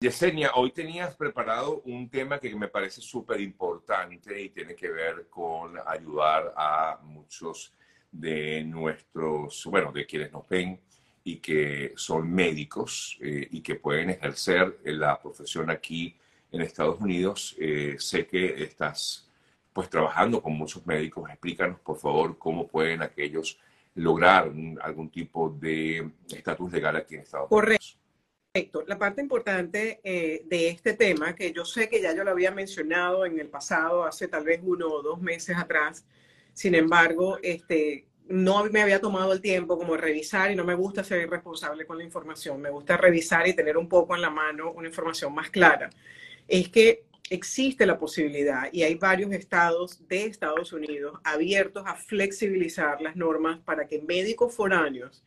Yesenia, hoy tenías preparado un tema que me parece súper importante y tiene que ver con ayudar a muchos de nuestros, bueno, de quienes nos ven y que son médicos eh, y que pueden ejercer la profesión aquí en Estados Unidos. Eh, sé que estás pues trabajando con muchos médicos. Explícanos, por favor, cómo pueden aquellos lograr algún tipo de estatus legal aquí en Estados Unidos. Correcto. La parte importante eh, de este tema, que yo sé que ya yo lo había mencionado en el pasado, hace tal vez uno o dos meses atrás, sin embargo, este, no me había tomado el tiempo como revisar y no me gusta ser irresponsable con la información, me gusta revisar y tener un poco en la mano una información más clara. Es que existe la posibilidad y hay varios estados de Estados Unidos abiertos a flexibilizar las normas para que médicos foráneos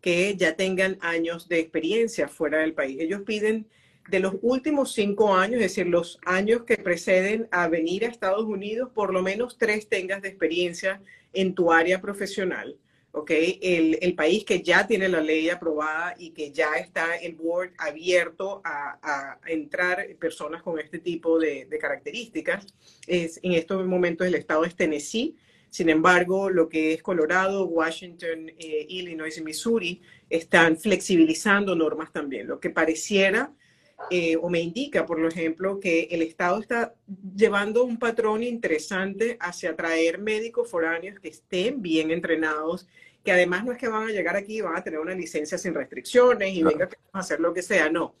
que ya tengan años de experiencia fuera del país. Ellos piden de los últimos cinco años, es decir, los años que preceden a venir a Estados Unidos, por lo menos tres tengas de experiencia en tu área profesional. ¿ok? El, país que ya tiene la ley aprobada y que ya está el board abierto a, entrar personas con este tipo de, de, características. Es, en estos momentos el estado es Tennessee, sin embargo, lo que es Colorado, Washington, eh, Illinois y Missouri están flexibilizando normas también, lo que pareciera eh, o me indica, por ejemplo, que el Estado está llevando un patrón interesante hacia atraer médicos foráneos que estén bien entrenados, que además no es que van a llegar aquí y van a tener una licencia sin restricciones y venga a hacer lo que sea, no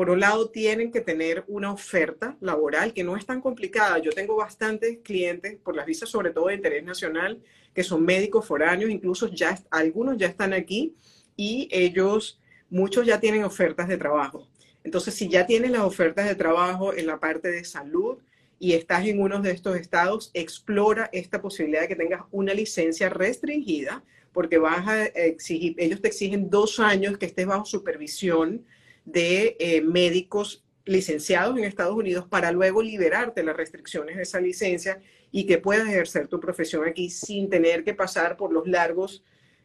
por un lado, tienen que tener una oferta laboral que no es tan complicada. Yo tengo bastantes clientes por las visas, sobre todo de interés nacional, que son médicos foráneos, incluso ya algunos ya están aquí y ellos, muchos ya tienen ofertas de trabajo. Entonces, si ya tienes las ofertas de trabajo en la parte de salud y estás en uno de estos estados, explora esta posibilidad de que tengas una licencia restringida, porque vas a exigir, ellos te exigen dos años que estés bajo supervisión de eh, médicos licenciados en Estados Unidos para luego liberarte las restricciones de esa licencia y que puedas ejercer tu profesión aquí sin tener que pasar por los largos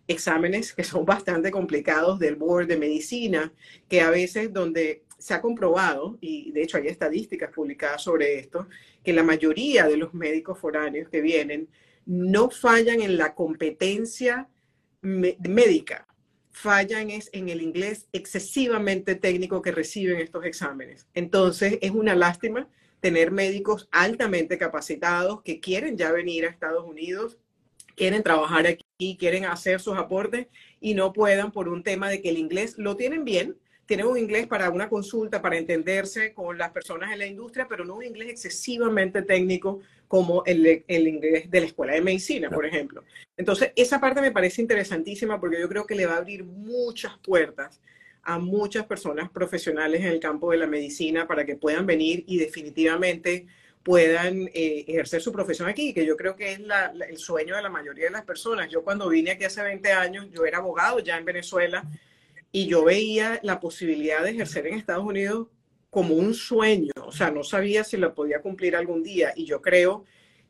exámenes que son bastante complicados del board de medicina, que a veces donde se ha comprobado, y de hecho hay estadísticas publicadas sobre esto, que la mayoría de los médicos foráneos que vienen no fallan en la competencia médica, fallan es en el inglés excesivamente técnico que reciben estos exámenes. Entonces, es una lástima tener médicos altamente capacitados que quieren ya venir a Estados Unidos, quieren trabajar aquí, quieren hacer sus aportes y no puedan por un tema de que el inglés lo tienen bien, tienen un inglés para una consulta, para entenderse con las personas en la industria, pero no un inglés excesivamente técnico como el, el inglés de la escuela de medicina, por ejemplo. Entonces, esa parte me parece interesantísima porque yo creo que le va a abrir muchas puertas a muchas personas profesionales en el campo de la medicina para que puedan venir y definitivamente puedan eh, ejercer su profesión aquí, que yo creo que es el sueño de la mayoría de las personas. Yo cuando vine aquí hace 20 años, yo era abogado ya en Venezuela y yo veía la posibilidad de ejercer en Estados Unidos como un sueño, o sea, no sabía si lo podía cumplir algún día. Y yo creo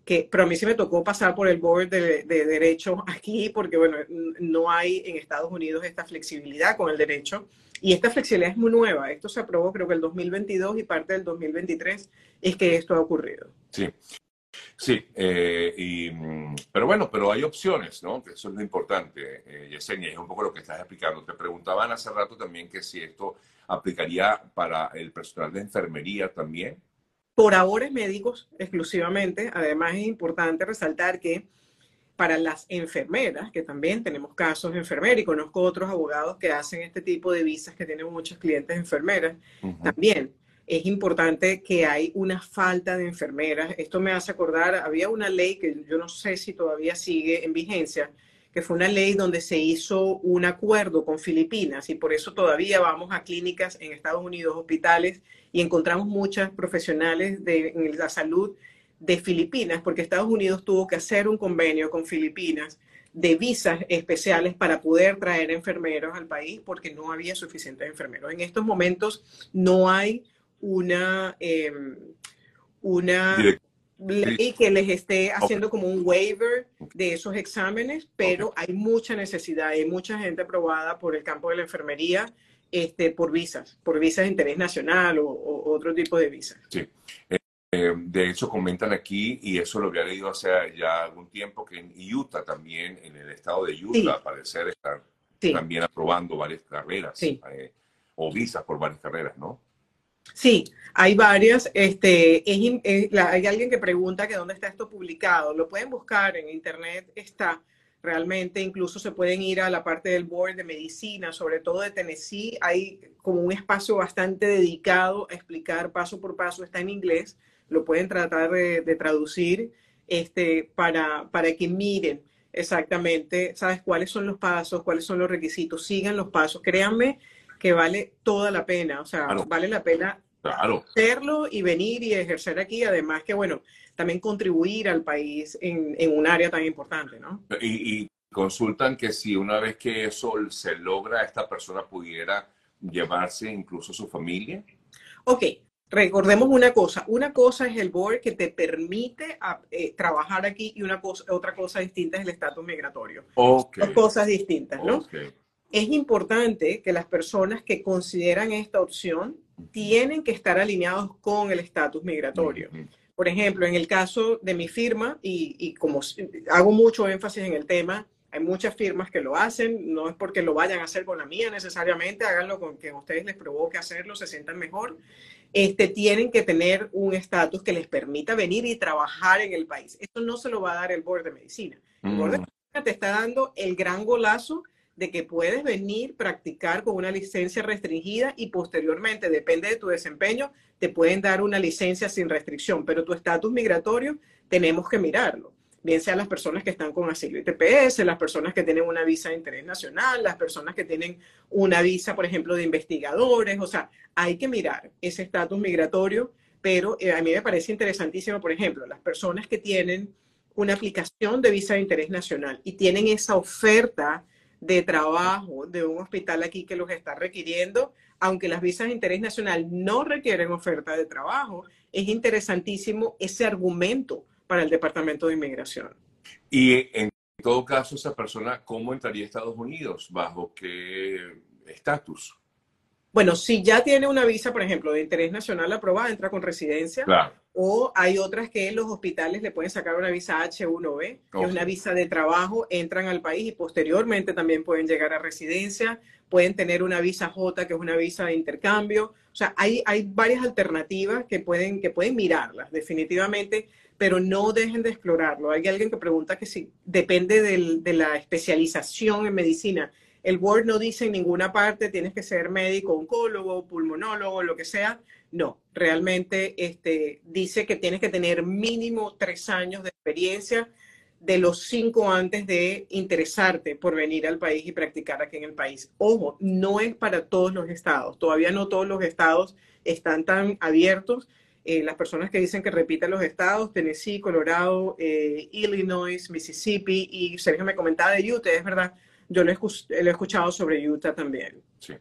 que, pero a mí sí me tocó pasar por el board de, de derecho aquí porque, bueno, no hay en Estados Unidos esta flexibilidad con el derecho. Y esta flexibilidad es muy nueva, esto se aprobó creo que el 2022 y parte del 2023 es que esto ha ocurrido. Sí, Sí, eh, y, mm, pero bueno, pero hay opciones, ¿no? Que eso es lo importante, eh, Yesenia, es un poco lo que estás explicando. Te preguntaban hace rato también que si esto aplicaría para el personal de enfermería también. Por ahora es médicos exclusivamente. Además es importante resaltar que para las enfermeras, que también tenemos casos de enfermeras y conozco otros abogados que hacen este tipo de visas que tienen muchos clientes enfermeras, también es importante que hay una falta de enfermeras. Esto me hace acordar, había una ley que yo no sé si todavía sigue en vigencia, que fue una ley donde se hizo un acuerdo con Filipinas y por eso todavía vamos a clínicas en Estados Unidos, hospitales, y encontramos muchas profesionales de la salud de Filipinas, porque Estados Unidos tuvo que hacer un convenio con Filipinas de visas especiales para poder traer enfermeros al país porque no había suficientes enfermeros. En estos momentos no hay una, em, una ley que les esté haciendo como un waiver de esos exámenes, pero hay mucha necesidad, hay mucha gente aprobada por el campo de la enfermería este, por visas, por visas de interés nacional o, otro tipo de visas. Sí. Eh, de hecho, comentan aquí, y eso lo había leído hace ya algún tiempo, que en Utah también, en el estado de Utah, al parecer están también aprobando varias carreras eh, o visas por varias carreras, ¿no? Sí, hay varias. Este, hay alguien que pregunta que dónde está esto publicado. Lo pueden buscar en internet, está realmente. Incluso se pueden ir a la parte del board de medicina, sobre todo de Tennessee. Hay como un espacio bastante dedicado a explicar paso por paso. Está en inglés lo pueden tratar de, traducir este, para, para que miren exactamente, sabes cuáles son los pasos, cuáles son los requisitos, sigan los pasos. Créanme que vale toda la pena, o sea, vale la pena hacerlo y venir y ejercer aquí, además que, bueno, también contribuir al país en, un área tan importante, ¿no? Y, y, consultan que si una vez que eso se logra, esta persona pudiera llevarse incluso a su familia. Ok, Recordemos una cosa, una cosa es el board que te permite eh, trabajar aquí y una cosa, otra cosa distinta es el estatus migratorio. Dos cosas distintas, ¿no? Es importante que las personas que consideran esta opción tienen que estar alineados con el estatus migratorio. Por ejemplo, en el caso de mi firma, y, y como hago mucho énfasis en el tema, hay muchas firmas que lo hacen, no es porque lo vayan a hacer con la mía necesariamente, háganlo con que a ustedes les provoque hacerlo, se sientan mejor este, tienen que tener un estatus que les permita venir y trabajar en el país. Eso no se lo va a dar el Board de Medicina. El Board de mm. Medicina te está dando el gran golazo de que puedes venir, practicar con una licencia restringida y posteriormente, depende de tu desempeño, te pueden dar una licencia sin restricción, pero tu estatus migratorio tenemos que mirarlo bien sean las personas que están con asilo y TPS, las personas que tienen una visa de interés nacional, las personas que tienen una visa, por ejemplo, de investigadores, o sea, hay que mirar ese estatus migratorio, pero eh, a mí me parece interesantísimo, por ejemplo, las personas que tienen una aplicación de visa de interés nacional y tienen esa oferta de trabajo de un hospital aquí que los está requiriendo, aunque las visas de interés nacional no requieren oferta de trabajo, es interesantísimo ese argumento para el Departamento de Inmigración. Y en todo caso, esa persona, ¿cómo entraría a Estados Unidos? ¿Bajo qué estatus? Bueno, si ya tiene una visa, por ejemplo, de interés nacional aprobada, entra con residencia. O hay otras que los hospitales le pueden sacar una visa H1B, que es una visa de trabajo, entran al país y posteriormente también pueden llegar a residencia. Pueden tener una visa J, que es una visa de intercambio. O sea, hay, hay varias alternativas que pueden, que pueden mirarlas, definitivamente pero no dejen de explorarlo. Hay alguien que pregunta que si depende de la especialización en medicina. El Word no dice en ninguna parte tienes que ser médico, oncólogo, pulmonólogo, lo que sea. No, realmente este, dice que tienes que tener mínimo tres años de experiencia de los cinco antes de interesarte por venir al país y practicar aquí en el país. Ojo, no es para todos los estados. Todavía no todos los estados están tan abiertos eh, las personas que dicen que repiten los estados, Tennessee, Colorado, eh, Illinois, Mississippi, y Sergio me comentaba de Utah, es verdad, yo lo he, escuchado sobre Utah también. Sí.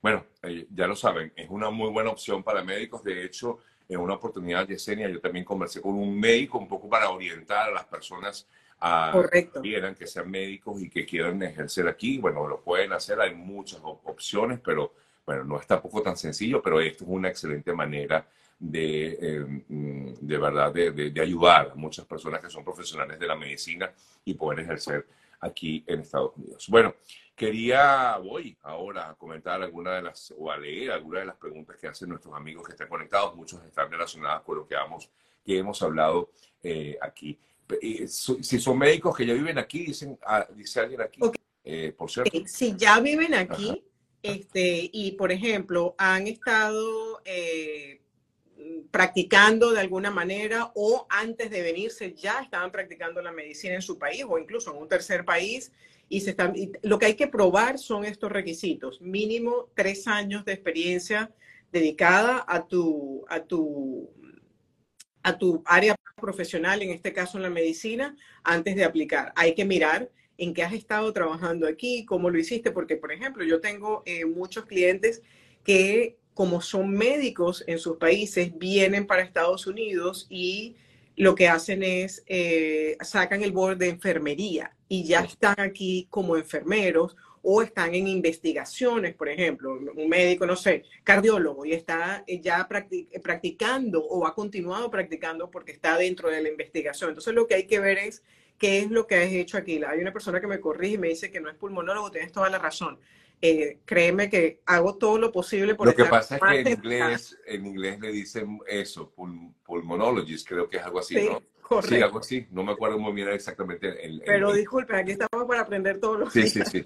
Bueno, eh, ya lo saben, es una muy buena opción para médicos. De hecho, en una oportunidad, Yesenia, yo también conversé con un médico un poco para orientar a las personas a Correcto. que quieran que sean médicos y que quieran ejercer aquí. Bueno, lo pueden hacer, hay muchas opciones, pero bueno, no es tampoco tan sencillo, pero esto es una excelente manera de, eh, mm, de verdad, de, de, ayudar a muchas personas que son profesionales de la medicina y poder ejercer aquí en Estados Unidos. Bueno, quería, voy ahora a comentar alguna de las, o a leer algunas de las preguntas que hacen nuestros amigos que están conectados. Muchos están relacionadas con lo que, hemos, que hemos hablado eh, aquí. Si son médicos que ya viven aquí, dicen, ah, dice alguien aquí, eh, por cierto. Si ya viven aquí, este, y por ejemplo, han estado practicando de alguna manera o antes de venirse ya estaban practicando la medicina en su país o incluso en un tercer país y lo que hay que probar son estos requisitos. Mínimo tres años de experiencia dedicada a tu a tu a tu área profesional en este caso en la medicina antes de aplicar. Hay que mirar en qué has estado trabajando aquí cómo lo hiciste porque por ejemplo yo tengo eh, muchos clientes que como son médicos en sus países, vienen para Estados Unidos y lo que hacen es eh, sacan el board de enfermería y ya están aquí como enfermeros o están en investigaciones, por ejemplo, un médico, no sé, cardiólogo, y está ya practicando o ha continuado practicando porque está dentro de la investigación. Entonces lo que hay que ver es qué es lo que has hecho aquí. Hay una persona que me corrige y me dice que no es pulmonólogo, tienes toda la razón. Eh, créeme que hago todo lo posible por Lo que pasa es que en inglés, en inglés le dicen eso, pulmonologist, creo que es algo así, ¿no? Correcto. Sí, algo así. No me acuerdo muy bien exactamente. El, Pero disculpe, aquí estamos para aprender todos los sí, Sí, sí,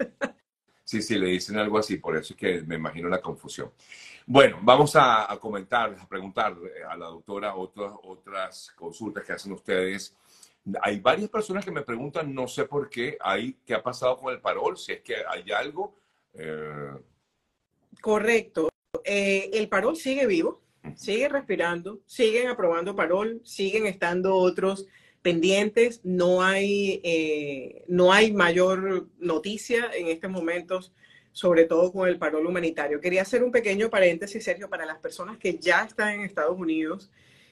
sí. Sí, le dicen algo así, por eso es que me imagino la confusión. Bueno, vamos a, comentar, a preguntar a la doctora otras, otras consultas que hacen ustedes. Hay varias personas que me preguntan, no sé por qué, hay, ¿qué ha pasado con el parol? Si es que hay algo. Eh, Correcto. Eh, el parol sigue vivo sigue respirando, siguen aprobando parol, siguen estando otros pendientes, no hay, eh, no hay mayor noticia en estos momentos, sobre todo con el parol humanitario. Quería hacer un pequeño paréntesis, Sergio, para las personas que ya están en Estados Unidos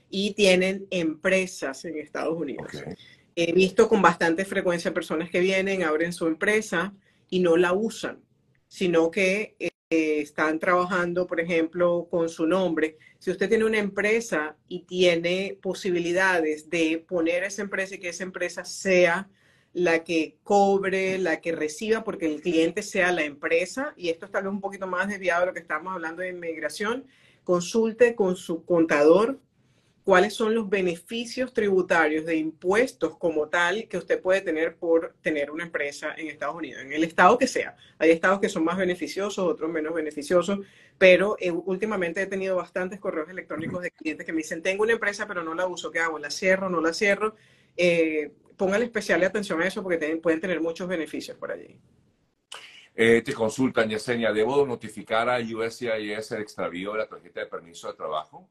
y tienen empresas en Estados Unidos. He visto con bastante frecuencia personas que vienen, abren su empresa y no la usan, sino que están trabajando, por ejemplo, con su nombre. Si usted tiene una empresa y tiene posibilidades de poner esa empresa y que esa empresa sea la que cobre, la que reciba, porque el cliente sea la empresa, y esto está un poquito más desviado de lo que estamos hablando de inmigración, consulte con su contador cuáles son los beneficios tributarios de impuestos como tal que usted puede tener por tener una empresa en Estados Unidos, en el estado que sea. Hay estados que son más beneficiosos, otros menos beneficiosos, pero eh, últimamente he tenido bastantes correos electrónicos de clientes que me dicen, tengo una empresa pero no la uso, ¿qué hago? ¿La cierro? ¿No la cierro? Eh, póngale especial atención a eso porque pueden tener muchos beneficios por allí. Eh, te consultan, Yesenia, ¿debo notificar a USCIS el extravío de la tarjeta de permiso de trabajo?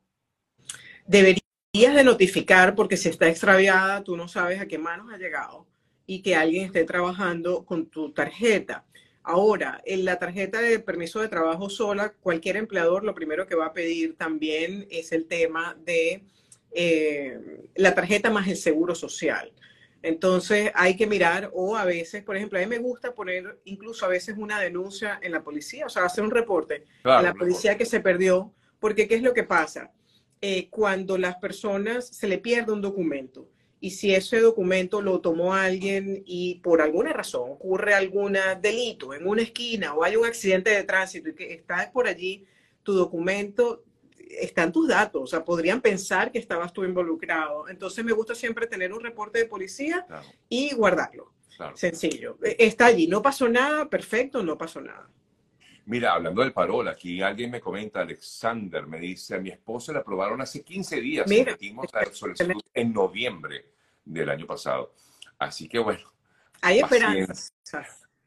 Debería de notificar porque si está extraviada, tú no sabes a qué manos ha llegado y que alguien esté trabajando con tu tarjeta. Ahora, en la tarjeta de permiso de trabajo sola, cualquier empleador lo primero que va a pedir también es el tema de eh, la tarjeta más el seguro social. Entonces hay que mirar o a veces, por ejemplo, a mí me gusta poner incluso a veces una denuncia en la policía, o sea, hacer un reporte a la policía que se perdió, porque ¿qué es lo que pasa? Eh, cuando las personas se le pierde un documento y si ese documento lo tomó alguien y por alguna razón ocurre algún delito en una esquina o hay un accidente de tránsito y que está por allí tu documento, están tus datos, o sea, podrían pensar que estabas tú involucrado. Entonces me gusta siempre tener un reporte de policía y guardarlo. Sencillo. E, está allí, no pasó nada, perfecto, no pasó nada. Mira, hablando del parol, aquí alguien me comenta, Alexander, me dice, a mi esposa le aprobaron hace 15 días, metimos la solicitud en noviembre del año pasado. Así que bueno. Hay esperanzas.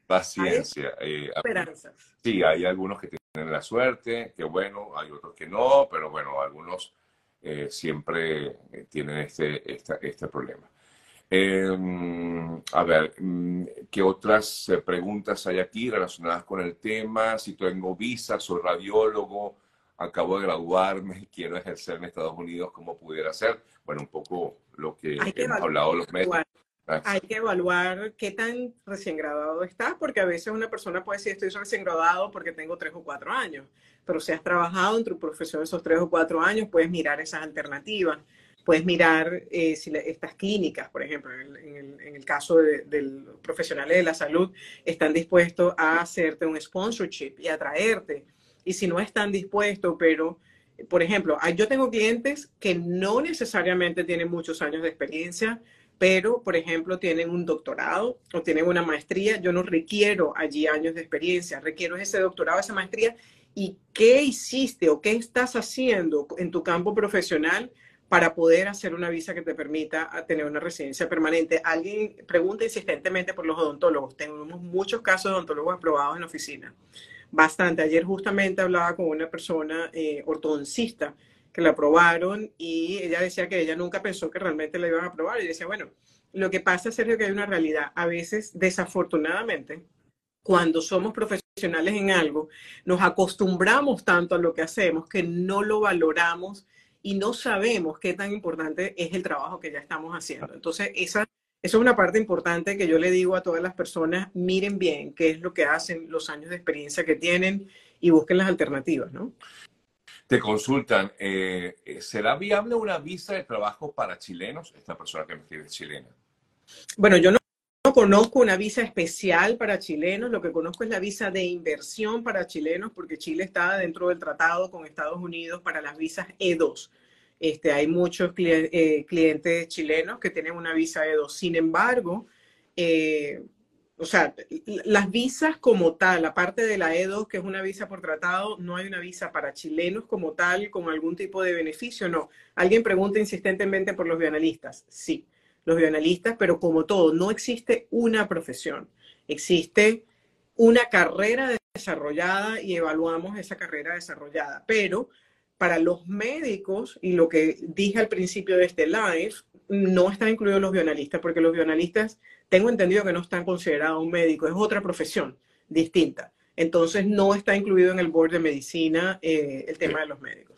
Paciencia. Hay eh, esperanzas. sí, hay algunos que tienen la suerte, que bueno, hay otros que no, pero bueno, algunos eh, siempre eh, tienen este, este problema. Em, a ver, mm, ¿qué otras eh, preguntas hay aquí relacionadas con el tema? Si tengo visa, soy radiólogo, acabo de graduarme, quiero ejercer en Estados Unidos, ¿cómo pudiera ser? Bueno, un poco lo que, hemos hablado los medios. Hay que evaluar qué tan recién graduado estás, porque a veces una persona puede decir, estoy recién graduado porque tengo tres o cuatro años, pero si has trabajado en tu profesión esos tres o cuatro años, puedes mirar esas alternativas puedes mirar eh, si estas clínicas, por ejemplo, en el, caso de, los profesionales de la salud, están dispuestos a hacerte un sponsorship y a traerte. Y si no están dispuestos, pero, por ejemplo, yo tengo clientes que no necesariamente tienen muchos años de experiencia, pero, por ejemplo, tienen un doctorado o tienen una maestría. Yo no requiero allí años de experiencia, requiero ese doctorado, esa maestría. ¿Y qué hiciste o qué estás haciendo en tu campo profesional? Para poder hacer una visa que te permita tener una residencia permanente. Alguien pregunta insistentemente por los odontólogos. Tenemos muchos casos de odontólogos aprobados en la oficina. Bastante. Ayer justamente hablaba con una persona eh, ortodoncista que la aprobaron y ella decía que ella nunca pensó que realmente la iban a aprobar. Y decía, bueno, lo que pasa, Sergio, que hay una realidad. A veces, desafortunadamente, cuando somos profesionales en algo, nos acostumbramos tanto a lo que hacemos que no lo valoramos y no sabemos qué tan importante es el trabajo que ya estamos haciendo. Entonces, esa, Eso es una parte importante que yo le digo a todas las personas, miren bien qué es lo que hacen, los años de experiencia que tienen y busquen las alternativas, ¿no? Te consultan, eh, ¿será viable una visa de trabajo para chilenos? Esta persona que me escribe es chilena. Bueno, yo no, conozco una visa especial para chilenos, lo que conozco es la visa de inversión para chilenos, porque Chile está dentro del tratado con Estados Unidos para las visas E2. Este, hay muchos eh, clientes chilenos que tienen una visa E2. Sin embargo, eh, o sea, las visas como tal, aparte de la E2, que es una visa por tratado, no hay una visa para chilenos como tal, con algún tipo de beneficio, no. Alguien pregunta insistentemente por los bioanalistas. Sí, los bioanalistas, pero como todo, no existe una profesión. Existe una carrera desarrollada y evaluamos esa carrera desarrollada. Pero para los médicos, y lo que dije al principio de este live, no están incluidos los bioanalistas, porque los bioanalistas, tengo entendido que no están considerados un médico, es otra profesión distinta. Entonces, no está incluido en el board de medicina eh, el tema de los médicos.